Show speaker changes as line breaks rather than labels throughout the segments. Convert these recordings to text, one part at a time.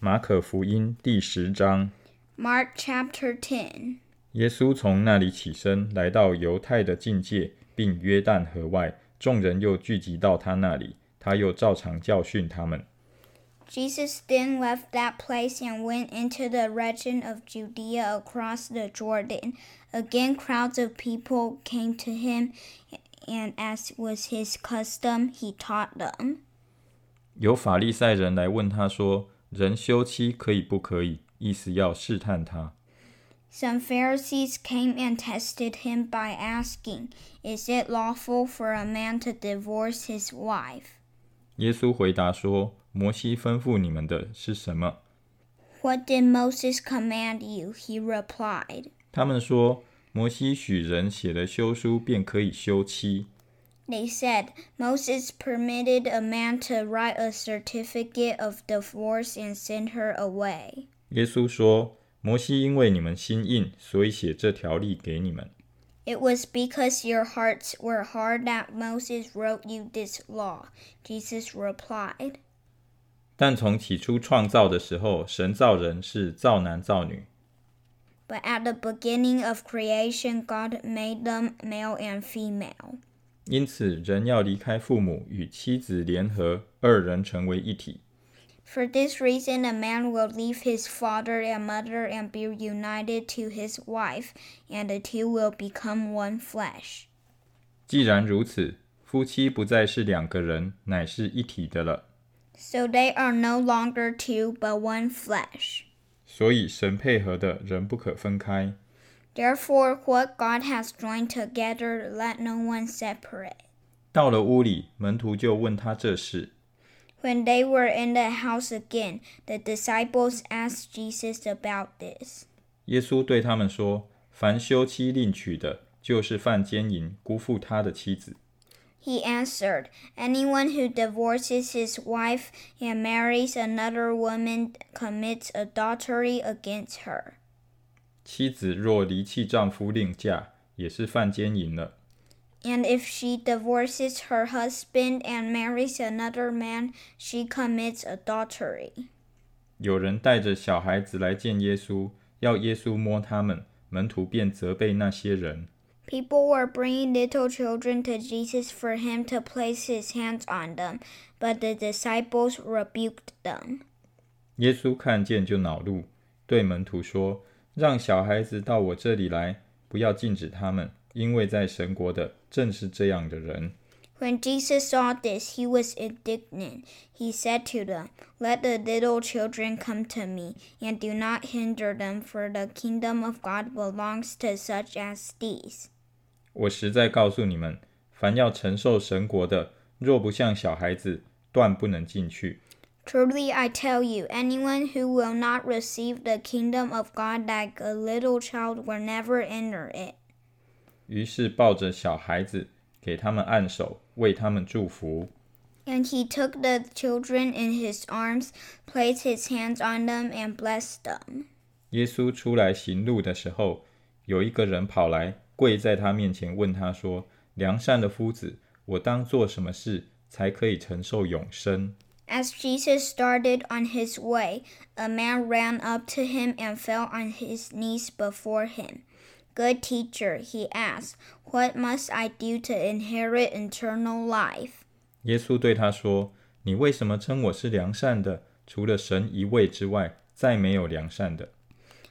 马可福音第十章，
Mark chapter 10.
耶稣从那里起身，来到犹太的境界，并约旦河外，众人又聚集到他那里，他又照常教训他们。
Jesus then left that place and went into the region of Judea across the Jordan. Again, crowds of people came to him, and as was his custom, he taught them.
有法利赛人来问他说：“ 人休妻可以不可以？”意思要试探他。
Some Pharisees came and tested him by asking, Is it lawful for a man to divorce his wife?
耶稣回答说：“摩西吩咐你们的是什么
What did Moses command you? He replied.？”
他们说：“摩西许人写了休书，便可以休妻。
They said, Moses permitted a man to write a certificate of divorce and send her away.
”耶稣说：“摩西因为你们心硬，所以写这条例给你们。
It was because your hearts were hard that Moses wrote you this law. Jesus replied.
但从起初创造的时候，神造人是造男造女。
But at the beginning of creation, God made them male and female.
因此，人要离开父母，与妻子联合，二人成为一体。
For this reason, a man will leave his father and mother and be united to his wife, and the two will become one flesh.
既然如此，夫妻不再是两个人，乃是一体的了。
So they are no longer two, but one flesh.
所以，神配合的人不可分开。
Therefore, what God has joined together, let no one separate.
到了屋里，门徒就问他这事。
When they were in the house again, the disciples asked Jesus about this.
耶稣对他们说：“凡休妻另娶的，就是犯奸淫，辜负他的妻子。
He answered, Anyone who divorces his wife and marries another woman commits adultery against her.
妻子若离弃丈夫另嫁，也是犯奸淫了。
And if she divorces her husband and marries another man, she commits adultery.
有人带着小孩子来见耶稣，要耶稣摸他们，门徒便责备那些人。
People were bringing little children to Jesus for him to place his hands on them, but the disciples rebuked them.
耶稣看见就恼怒，对门徒说：“让小孩子到我这里来，不要禁止他们，因为在神国的正是这样的人。”
When Jesus saw this, he was indignant. He said to them, Let the little children come to me, and do not hinder them, for the kingdom of God belongs to such as these.
我实在告诉你们，凡要承受神国的，若不像小孩子，断不能进去。
Truly I tell you, anyone who will not receive the kingdom of God like a little child will never enter it.
于是抱着小孩子，给他们按手，为他们祝福。
And he took the children in his arms, placed his hands on them, and blessed them.
耶稣出来行路的时候，有一个人跑来，跪在他面前，问他说：“良善的夫子，我当做什么事才可以承受永生？”
As Jesus started on his way, a man ran up to him and fell on his knees before him. Good teacher, he asked, what must I do to inherit eternal life?
耶稣对他说：“你为什么称我是良善的？除了神一位之外，再没有良善的。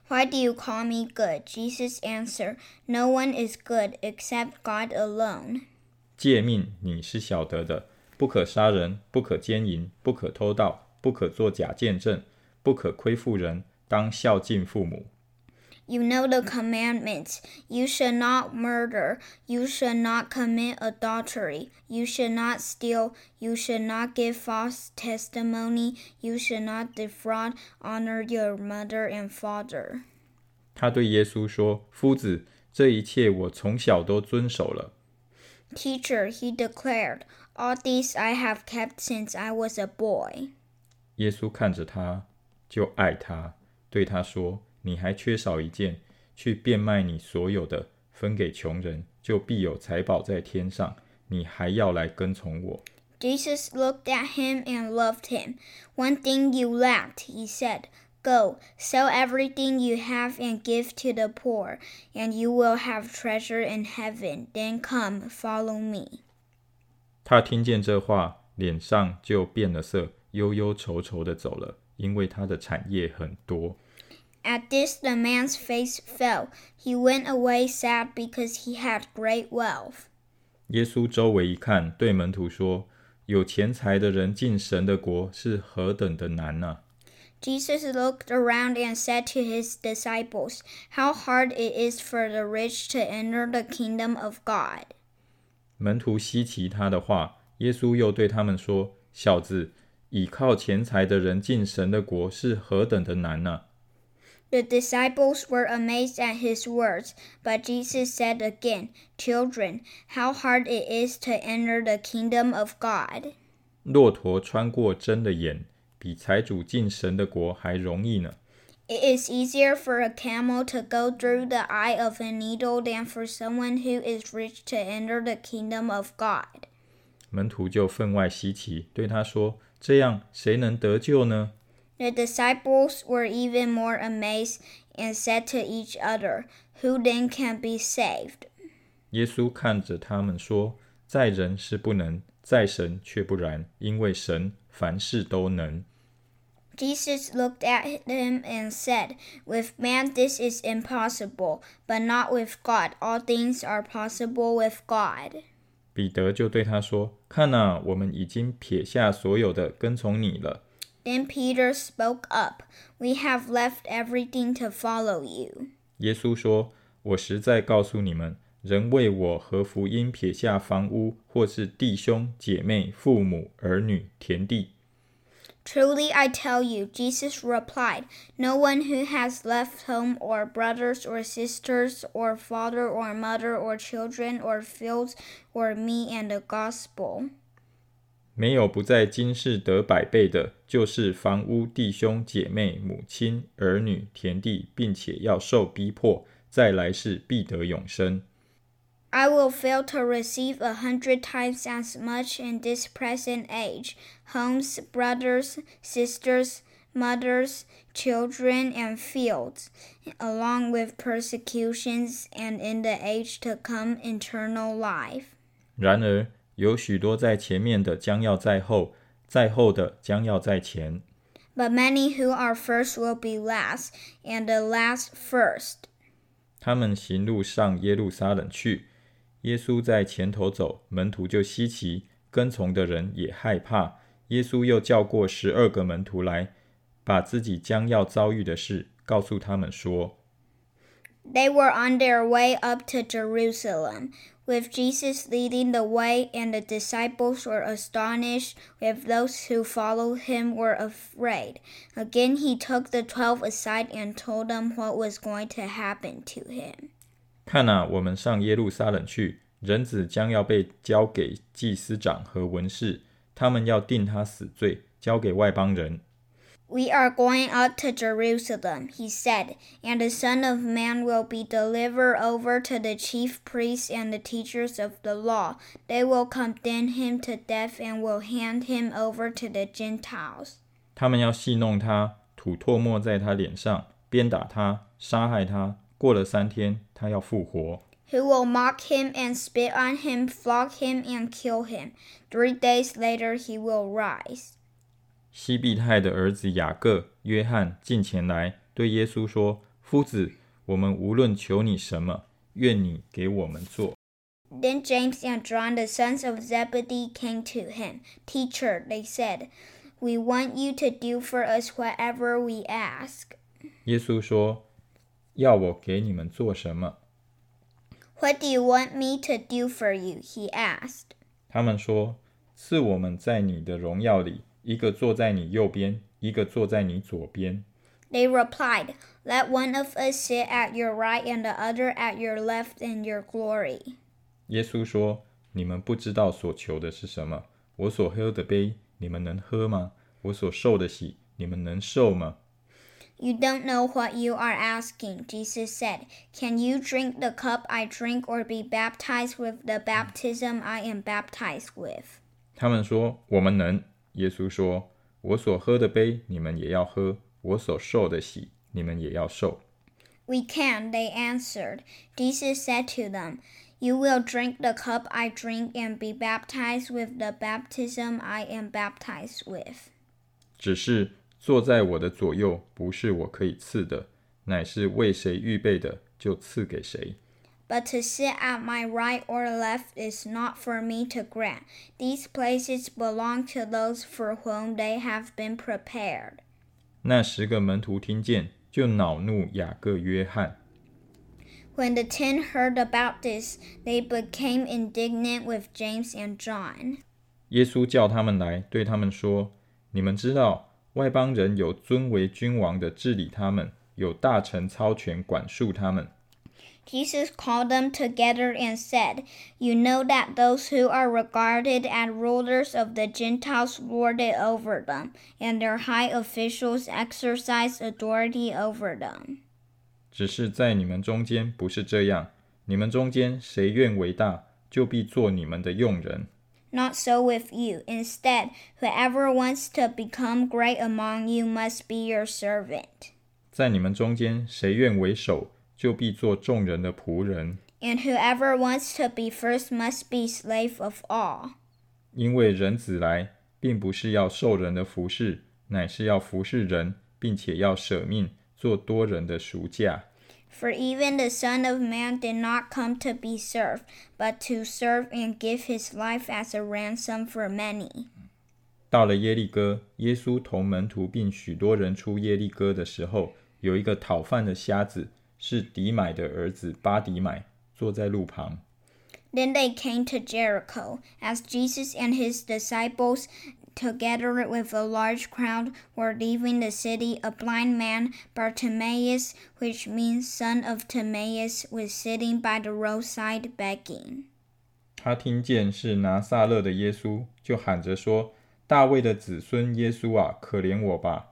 Why do you call me good? Jesus answered, No one is good except God alone.
诫命你是晓得的： 不可杀人，不可奸淫，不可偷盗，不可作假见证，不可亏负人，当孝敬父母。
You know the commandments. You should not murder. You should not commit adultery. You should not steal. You should not give false testimony. You should not defraud. Honor your mother and father.
他对耶稣说：“夫子，这一切我从小都遵守了。”
Teacher, he declared, all these I have kept since I was a boy.
耶稣看着他，就爱他，对他说：“你还缺少一件，去变卖你所有的，分给穷人，就必有财宝在天上。你还要来跟从我。”
Jesus looked at him and loved him. One thing you lacked, he said. Go, sell everything you have and give to the poor, and you will have treasure in heaven. Then come, follow me.
他听见这话，脸上就变了色，忧忧愁愁的走了，因为他的产业很多。
At this, the man's face fell. He went away sad because he had great wealth.
耶稣周围一看，对门徒说：“有钱财的人进神的国是何等的难呐、
Jesus looked around and said to his disciples, How hard it is for the rich to enter the kingdom of God.
门徒稀奇他的话，耶稣又对他们说：“小子，倚靠钱财的人进神的国是何等的难呐、
The disciples were amazed at his words, but Jesus said again, Children, how hard it is to enter the kingdom of God.
骆驼穿过针的眼， 比财主进神的国还容易呢。
It is easier for a camel to go through the eye of a needle than for someone who is rich to enter the kingdom of God.
门徒就分外稀奇，对他说：“这样谁能得救呢
The disciples were even more amazed and said to each other, Who then can be saved?
耶稣看着他们说：“在人是不能，在神却不然，因为神凡事都能。”
Jesus looked at them and said, With man this is impossible, but not with God. All things are possible with God.
彼得就对他说：“看呐、我们已经撇下所有的，跟从你了。
Then Peter spoke up, We have left everything to follow you.
”耶稣说：“我实在告诉你们， 人为我和福音撇下房屋，或是弟兄姐妹、父母、儿女、田地
，Truly I tell you, Jesus replied, no one who has left home or brothers or sisters or father or mother or children or fields or me and the gospel
没有不在今世得百倍的，就是房屋、弟兄姐妹、母亲、儿女、田地，并且要受逼迫，在来世必得永生。
I will fail to receive a hundred times as much in this present age homes, brothers, sisters, mothers, children, and fields, along with persecutions, and in the age to come eternal life.
然而，有许多在前面的将要在后，在后的将要在前。
But many who are first will be last, and the last first.
他们行路上耶路撒冷去， 耶稣在前头走，门徒就稀奇，跟从的人也害怕。耶稣又叫过十二个门徒来，把自己将要遭遇的事告诉他们说。
They were on their way up to Jerusalem, with Jesus leading the way, and the disciples were astonished, with those who followed him were afraid. Again, he took the twelve aside and told them what was going to happen to him.
看啊，我们上耶路撒冷去，人子将要被交给祭司长和文士，他们要定他死罪，交给外邦人。
We are going up to Jerusalem, he said, and the Son of Man will be delivered over to the chief priests and the teachers of the law. They will condemn him to death and will hand him over to the Gentiles.
他们要戏弄他，吐唾沫在他脸上，鞭打他，杀害他。过了三天，他要复活。
Who will mock him and spit on him, flog him and kill him. Three days later he will rise.
西庇太的儿子雅各、约翰近前来，对耶稣说：“夫子，我们无论求你什么，愿你给我们做。
Then James and John, the sons of Zebedee, came to him. Teacher, they said, we want you to do for us whatever we ask.
”耶稣说：“
what do you want me to do for you? He asked.
他们说：“赐我们在你的荣耀里，一个坐在你右边，一个坐在你左边。”
They replied, Let one of us sit at your right and the other at your left in your glory.
耶稣说：“你们不知道所求的是什么。我所喝的杯，你们能喝吗？我所受的洗，你们能受吗？”
You don't know what you are asking, Jesus said. Can you drink the cup I drink or be baptized with the baptism I am baptized with?
他们说：“我们能。”耶稣说：“我所喝的杯，你们也要喝；我所受的洗，你们也要受。”
We can, they answered. Jesus said to them, You will drink the cup I drink and be baptized with the baptism I am baptized with.
坐在我的左右，不是我可以赐的，乃是为谁预备的，就赐给谁。
But to sit at my right or left is not for me to grant. These places belong to those for whom they have been prepared.
那十个门徒听见，就恼怒雅各、约翰。
When the ten heard about this, they became indignant with James and John.
耶稣叫他们来，对他们说：“你们知道，外邦人有尊为君王的治理他们，有大臣操权管束他们。”
Jesus called them together and said, You know that those who are regarded as rulers of the Gentiles lord it over them, and their high officials exercise authority over them.
只是在你们中间不是这样，你们中间谁愿为大，就必做你们的用人。
Not so with you. Instead, whoever wants to become great among you must be your servant.
在你们中间谁愿为首，就必做众人的仆人。
And whoever wants to be first must be slave of all.
因为人子来，并不是要受人的服侍，乃是要服侍人，并且要舍命，做多人的赎价。
For even the Son of Man did not come to be served, but to serve and give his life as a ransom for many.
到了耶利哥，耶稣同门徒并许多人出耶利哥的时候，有一个讨饭的瞎子。是迪买的儿子巴迪买坐在路旁。
Then they came to Jericho. As Jesus and his disciples, together with a large crowd, were leaving the city, a blind man, Bartimaeus, which means son of Timaeus, was sitting by the roadside begging.
他听见是拿撒勒的耶稣，就喊着说：“大卫的子孙耶稣啊，可怜我吧！”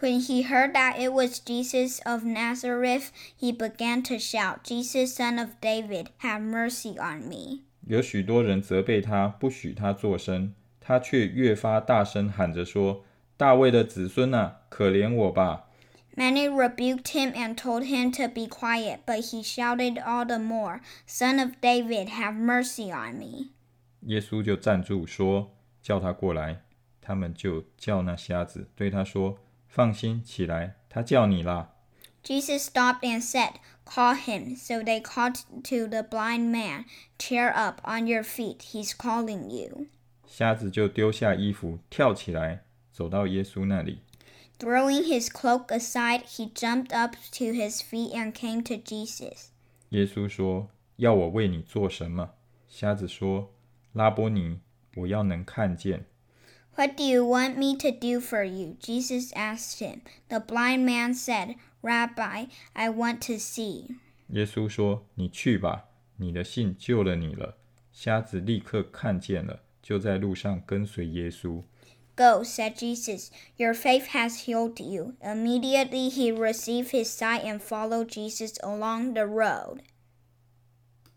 When he heard that it was Jesus of Nazareth, he began to shout, Jesus, son of David, have mercy on me.
有许多人责备他，不许他作声， 他却越发大声喊着说：“大卫的子孙啊，可怜我吧！”
Many rebuked him and told him to be quiet, but he shouted all the more, Son of David, have mercy on me.
耶稣就站住说：“叫他过来。”他们就叫那瞎子，对他说。放心起来，他叫你啦。
Jesus stopped and said, Call him. So they called to the blind man, Cheer up, on your feet, he's calling you.
瞎子就丢下衣服，跳起来，走到耶稣那里。
Throwing his cloak aside, he jumped up to his feet and came to Jesus.
耶稣说：“要我为你做什么？”瞎子说：“拉波尼，我要能看见。”
What do you want me to do for you? Jesus asked him. The blind man said, Rabbi, I want to see.
耶稣说：“你去吧，你的信救了你了。”瞎子立刻看见了，就在路上跟随耶稣。
Go, said Jesus. Your faith has healed you. Immediately he received his sight and followed Jesus along the road.